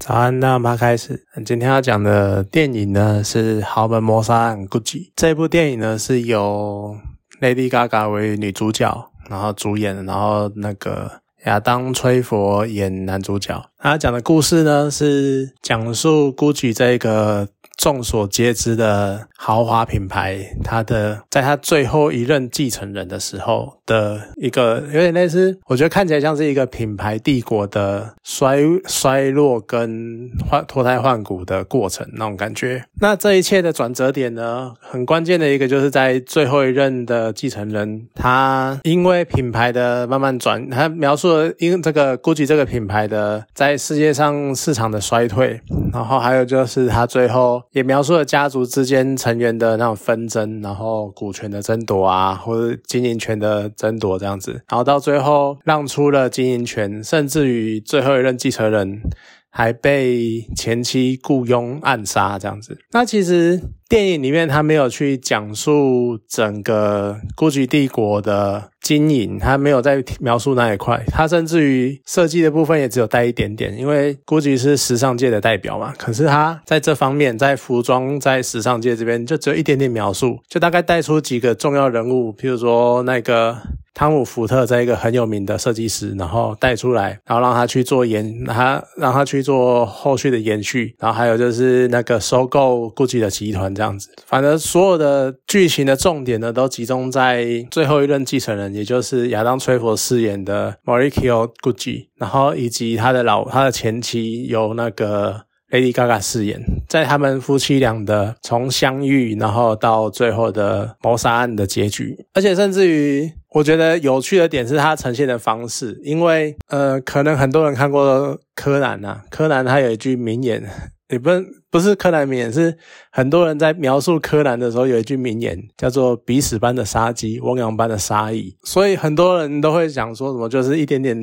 早安，那我们开始。今天要讲的电影呢是《豪门谋杀案》，Gucci。这部电影呢是由 Lady Gaga 为女主角，然后主演，然后那个亚当·崔佛演男主角。他讲的故事呢是讲述 Gucci 这个。众所皆知的豪华品牌，它的在它最后一任继承人的时候的一个有点类似，我觉得看起来像是一个品牌帝国的衰衰落跟换脱胎换骨的过程那种感觉。那这一切的转折点呢，很关键的一个就是在最后一任的继承人，他因为品牌的慢慢转，他描述了因这个 GUCCI 这个品牌的在世界上市场的衰退，然后还有就是他最后。也描述了家族之间成员的那种纷争，然后股权的争夺啊，或者经营权的争夺这样子，然后到最后让出了经营权，甚至于最后一任继承人还被前妻雇佣暗杀这样子。那其实。电影里面他没有去讲述整个 GUCCI 帝国的经营，他没有在描述那一块，他甚至于设计的部分也只有带一点点，因为 GUCCI 是时尚界的代表嘛。可是他在这方面，在服装在时尚界这边就只有一点点描述，就大概带出几个重要人物，譬如说那个汤姆福特这一个很有名的设计师，然后带出来，然后让他去做延，他让他去做后续的延续，然后还有就是那个收购 GUCCI 的集团。这样子，反正所有的剧情的重点呢，都集中在最后一任继承人，也就是亚当·崔佛饰演的 Mauricio Gucci，然后以及他的老他的前妻由那个 Lady Gaga 饰演，在他们夫妻俩的从相遇，然后到最后的谋杀案的结局，而且甚至于我觉得有趣的点是他呈现的方式，因为呃，可能很多人看过柯南呐，柯南他有一句名言。也不不是柯南名言，是很多人在描述柯南的时候有一句名言，叫做“鼻屎般的杀机，汪洋般的杀意”。所以很多人都会讲说什么，就是一点点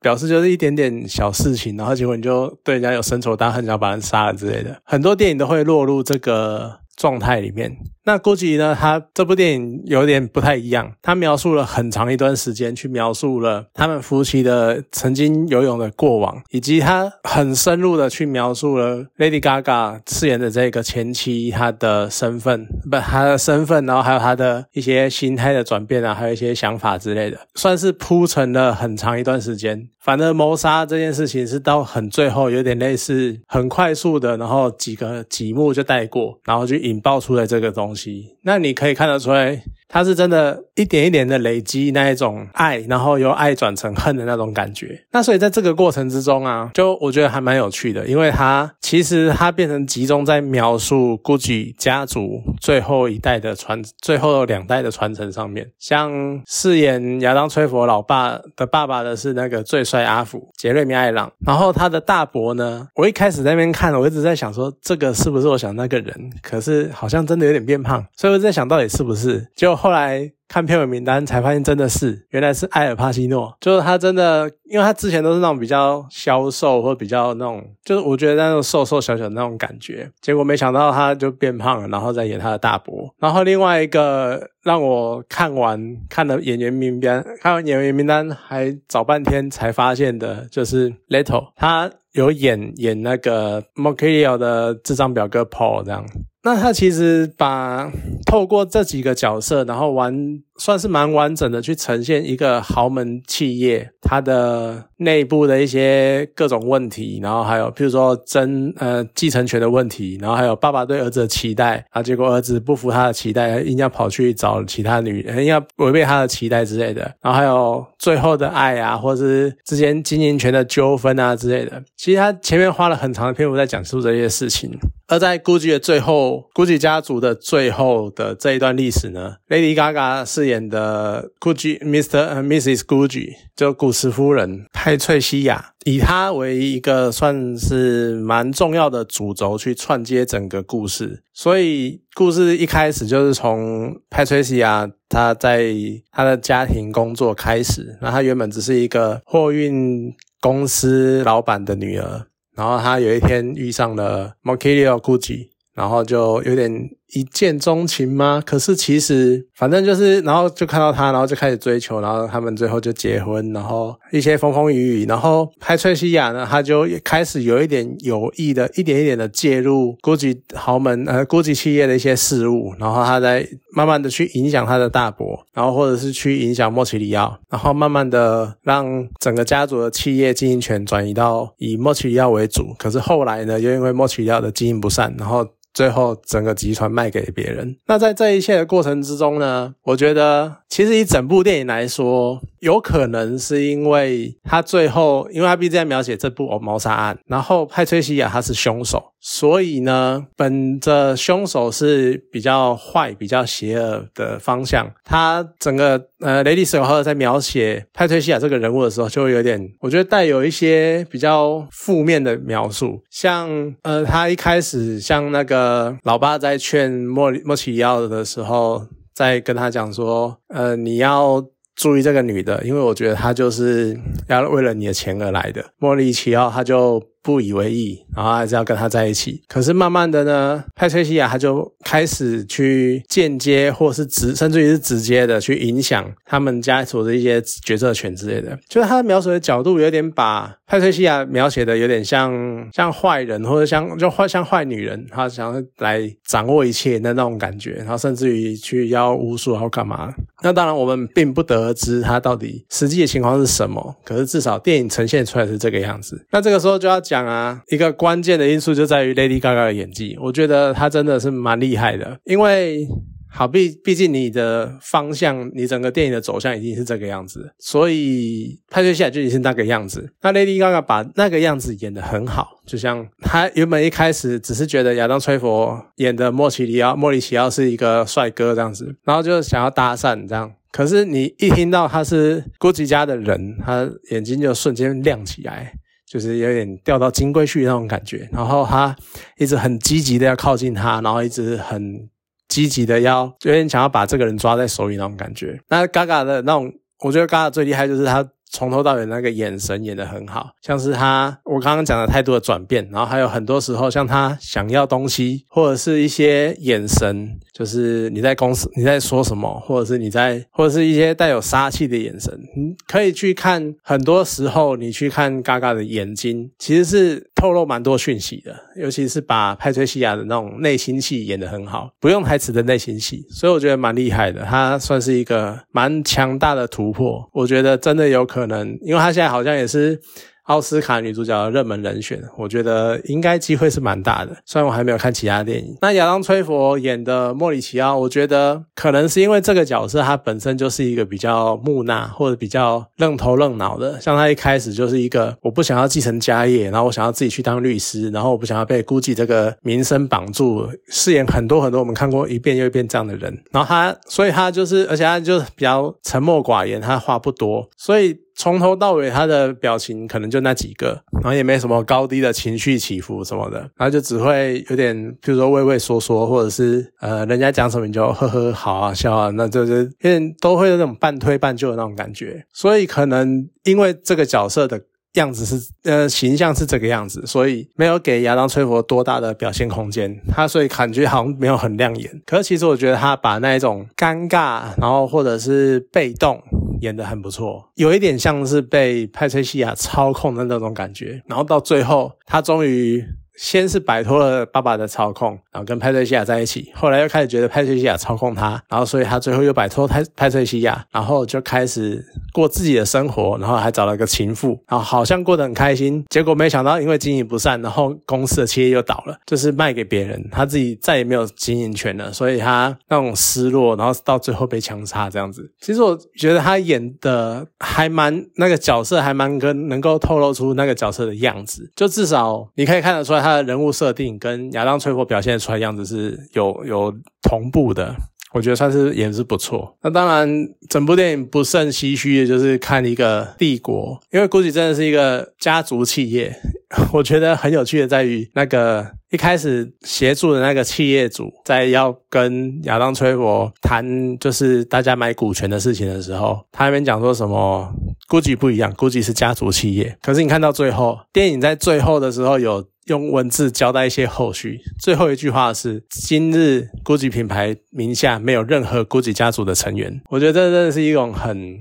表示，就是一点点小事情，然后结果你就对人家有深仇大恨，想把人杀了之类的。很多电影都会落入这个状态里面。那 GUCCI 呢？他这部电影有点不太一样，他描述了很长一段时间，去描述了他们夫妻的曾经游泳的过往，以及他很深入的去描述了 Lady Gaga 饰演的这个前妻她的身份，不，她的身份，然后还有她的一些心态的转变啊，还有一些想法之类的，算是铺陈了很长一段时间。反正谋杀这件事情是到很最后，有点类似很快速的，然后几个几幕就带过，然后就引爆出来这个东。西西，那你可以看得出来。他是真的一点一点的累积那一种爱，然后由爱转成恨的那种感觉。那所以在这个过程之中啊，就我觉得还蛮有趣的，因为他其实他变成集中在描述 GUCCI 家族最后一代的传，最后两代的传承上面。像饰演亚当·崔佛老爸的爸爸的是那个最帅阿福杰瑞米·艾朗，然后他的大伯呢，我一开始在那边看，我一直在想说这个是不是我想那个人，可是好像真的有点变胖，所以我在想到底是不是就。后来看片尾名单才发现，真的是原来是埃尔帕西诺，就是他真的，因为他之前都是那种比较消瘦或比较那种，就是我觉得那种瘦瘦小小的那种感觉，结果没想到他就变胖了，然后再演他的大伯。然后另外一个让我看完看了演员名单，看完演员名单还找半天才发现的，就是 Little，他有演演那个 m o c i l o 的智障表哥 Paul 这样。那他其实把透过这几个角色，然后玩。算是蛮完整的去呈现一个豪门企业它的内部的一些各种问题，然后还有譬如说争呃继承权的问题，然后还有爸爸对儿子的期待啊，结果儿子不服他的期待，硬要跑去找其他女人，要违背他的期待之类的，然后还有最后的爱啊，或者是之间经营权的纠纷啊之类的。其实他前面花了很长的篇幅在讲述这些事情，而在 GUCCI 的最后，GUCCI 家族的最后的这一段历史呢，Lady Gaga 是。演的 Gucci Mr. Mrs. Gucci 就古驰夫人派翠西亚，以她为一个算是蛮重要的主轴去串接整个故事，所以故事一开始就是从派翠西亚她在她的家庭工作开始，那她原本只是一个货运公司老板的女儿，然后她有一天遇上了 m o c h i l o Gucci。然后就有点一见钟情吗？可是其实反正就是，然后就看到他，然后就开始追求，然后他们最后就结婚，然后一些风风雨雨，然后派翠西亚呢，他就开始有一点有意的，一点一点的介入国籍豪门呃国籍企业的一些事务，然后他在慢慢的去影响他的大伯，然后或者是去影响莫奇里奥，然后慢慢的让整个家族的企业经营权转移到以莫奇里奥为主。可是后来呢，又因为莫奇里奥的经营不善，然后。最后，整个集团卖给别人。那在这一切的过程之中呢，我觉得其实以整部电影来说。有可能是因为他最后，因为他毕竟在描写这部谋杀案，然后派崔西亚他是凶手，所以呢，本着凶手是比较坏、比较邪恶的方向，他整个呃雷迪斯和在描写派崔西亚这个人物的时候，就会有点，我觉得带有一些比较负面的描述，像呃他一开始像那个老爸在劝莫莫奇奥的时候，在跟他讲说，呃你要。注意这个女的，因为我觉得她就是要为了你的钱而来的。莫里奇奥，他就。不以为意，然后还是要跟他在一起。可是慢慢的呢，派翠西亚他就开始去间接或是直，甚至于是直接的去影响他们家族的一些决策权之类的。就是他描述的角度有点把派翠西亚描写的有点像像坏人，或者像就坏像坏女人，他想要来掌握一切的那种感觉。然后甚至于去要巫术，然后干嘛？那当然我们并不得知他到底实际的情况是什么。可是至少电影呈现出来是这个样子。那这个时候就要。讲啊，一个关键的因素就在于 Lady Gaga 的演技，我觉得她真的是蛮厉害的，因为。好，毕毕竟你的方向，你整个电影的走向已经是这个样子，所以拍摄下来就已经是那个样子。那 Lady Gaga 把那个样子演得很好，就像他原本一开始只是觉得亚当·崔佛演的莫奇里奥、莫里奇奥是一个帅哥这样子，然后就想要搭讪这样。可是你一听到他是 Gucci 家的人，他眼睛就瞬间亮起来，就是有点掉到金龟婿那种感觉。然后他一直很积极的要靠近他，然后一直很。积极的要有点想要把这个人抓在手里那种感觉。那嘎嘎的那种，我觉得嘎嘎最厉害就是他。从头到尾那个眼神演得很好，像是他我刚刚讲的态度的转变，然后还有很多时候像他想要东西，或者是一些眼神，就是你在公司你在说什么，或者是你在或者是一些带有杀气的眼神，你可以去看。很多时候你去看嘎嘎的眼睛，其实是透露蛮多讯息的，尤其是把派崔西亚的那种内心戏演得很好，不用台词的内心戏，所以我觉得蛮厉害的。他算是一个蛮强大的突破，我觉得真的有可。可能，因为他现在好像也是。奥斯卡女主角的热门人选，我觉得应该机会是蛮大的。虽然我还没有看其他电影。那亚当·崔佛演的莫里奇奥，我觉得可能是因为这个角色他本身就是一个比较木讷或者比较愣头愣脑的。像他一开始就是一个我不想要继承家业，然后我想要自己去当律师，然后我不想要被估计这个名声绑住，饰演很多很多我们看过一遍又一遍这样的人。然后他，所以他就是，而且他就比较沉默寡言，他话不多，所以。从头到尾，他的表情可能就那几个，然后也没什么高低的情绪起伏什么的，然后就只会有点，比如说畏畏缩缩，或者是呃，人家讲什么你就呵呵好啊笑啊，那就是有点都会有那种半推半就的那种感觉。所以可能因为这个角色的样子是呃形象是这个样子，所以没有给亚当·崔佛多大的表现空间，他所以感觉好像没有很亮眼。可是其实我觉得他把那一种尴尬，然后或者是被动。演的很不错，有一点像是被派翠西亚操控的那种感觉，然后到最后，他终于。先是摆脱了爸爸的操控，然后跟派翠西亚在一起，后来又开始觉得派翠西亚操控他，然后所以他最后又摆脱派派翠西亚，然后就开始过自己的生活，然后还找了个情妇，然后好像过得很开心，结果没想到因为经营不善，然后公司的企业又倒了，就是卖给别人，他自己再也没有经营权了，所以他那种失落，然后到最后被枪杀这样子。其实我觉得他演的还蛮那个角色还蛮跟能够透露出那个角色的样子，就至少你可以看得出来他。他的人物设定跟亚当·崔佛表现出来样子是有有同步的，我觉得算是也是不错。那当然，整部电影不胜唏嘘的就是看一个帝国，因为估计真的是一个家族企业。我觉得很有趣的在于，那个一开始协助的那个企业主在要跟亚当·崔佛谈就是大家买股权的事情的时候，他那边讲说什么？估计不一样，估计是家族企业。可是你看到最后，电影在最后的时候有。用文字交代一些后续。最后一句话是：今日 GUCCI 品牌名下没有任何 GUCCI 家族的成员。我觉得这真的是一种很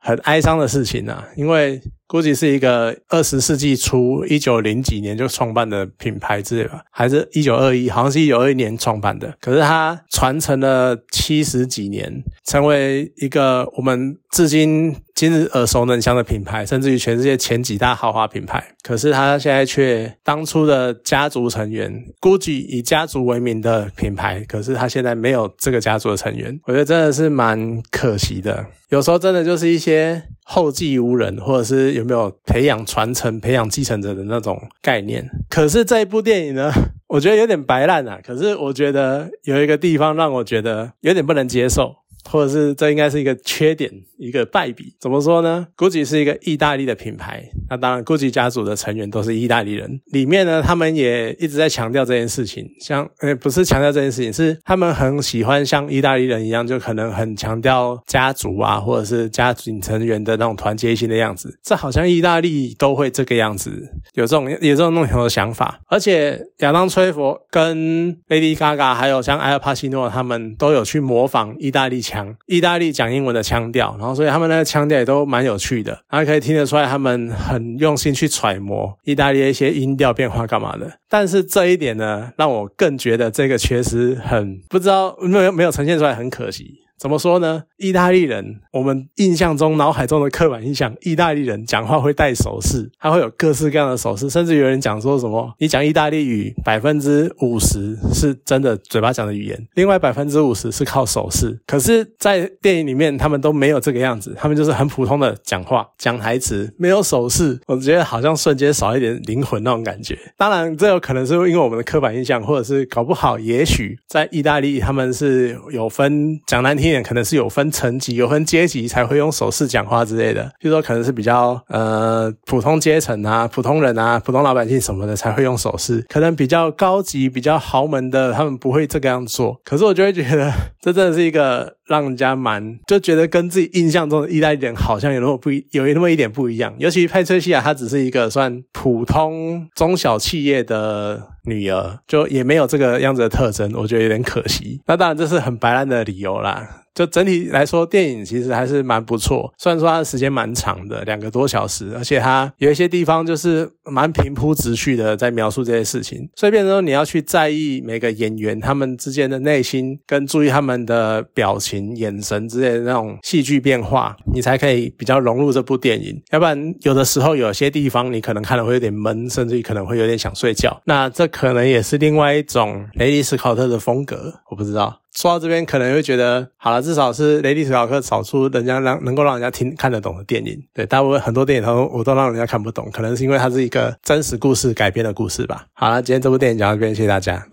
很哀伤的事情啊，因为 GUCCI 是一个二十世纪初一九零几年就创办的品牌之类吧，还是一九二一，好像是一九二一年创办的。可是它传承了七十几年，成为一个我们至今今日耳熟能详的品牌，甚至于全世界前几大豪华品牌。可是它现在却当初的家族成员，GUCCI 以家族为名的品牌，可是它现在没有这个家族的成员，我觉得真的是蛮可惜的。有时候真的就是一些后继无人，或者是有没有培养传承、培养继承者的那种概念。可是这一部电影呢，我觉得有点白烂啊。可是我觉得有一个地方让我觉得有点不能接受。或者是这应该是一个缺点，一个败笔。怎么说呢？GUCCI 是一个意大利的品牌，那当然 GUCCI 家族的成员都是意大利人。里面呢，他们也一直在强调这件事情，像呃不是强调这件事情，是他们很喜欢像意大利人一样，就可能很强调家族啊，或者是家族成员的那种团结性的样子。这好像意大利都会这个样子，有这种有这种那种的想法。而且亚当崔佛跟 Lady Gaga 还有像埃尔帕西诺他们都有去模仿意大利。腔，意大利讲英文的腔调，然后所以他们那个腔调也都蛮有趣的，然后可以听得出来他们很用心去揣摩意大利的一些音调变化干嘛的。但是这一点呢，让我更觉得这个确实很不知道没有没有呈现出来，很可惜。怎么说呢？意大利人，我们印象中、脑海中的刻板印象，意大利人讲话会带手势，他会有各式各样的手势，甚至有人讲说什么，你讲意大利语百分之五十是真的嘴巴讲的语言，另外百分之五十是靠手势。可是，在电影里面，他们都没有这个样子，他们就是很普通的讲话、讲台词，没有手势。我觉得好像瞬间少一点灵魂那种感觉。当然，这有可能是因为我们的刻板印象，或者是搞不好，也许在意大利他们是有分讲难听。可能是有分层级、有分阶级才会用手势讲话之类的，就说可能是比较呃普通阶层啊、普通人啊、普通老百姓什么的才会用手势，可能比较高级、比较豪门的他们不会这个样做。可是我就会觉得，这真的是一个。让人家蛮就觉得跟自己印象中的意大利人好像有那么不一，有那么一点不一样。尤其派翠西亚，她只是一个算普通中小企业的女儿，就也没有这个样子的特征，我觉得有点可惜。那当然这是很白烂的理由啦。就整体来说，电影其实还是蛮不错。虽然说它的时间蛮长的，两个多小时，而且它有一些地方就是蛮平铺直叙的在描述这些事情。所以变成说你要去在意每个演员他们之间的内心，跟注意他们的表情、眼神之类的那种戏剧变化，你才可以比较融入这部电影。要不然有的时候有些地方你可能看了会有点闷，甚至于可能会有点想睡觉。那这可能也是另外一种雷迪斯考特的风格，我不知道。说到这边，可能会觉得好了，至少是雷迪史考克找出人家让能够让人家听看得懂的电影。对，大部分很多电影都我都让人家看不懂，可能是因为它是一个真实故事改编的故事吧。好了，今天这部电影讲到这边，谢谢大家。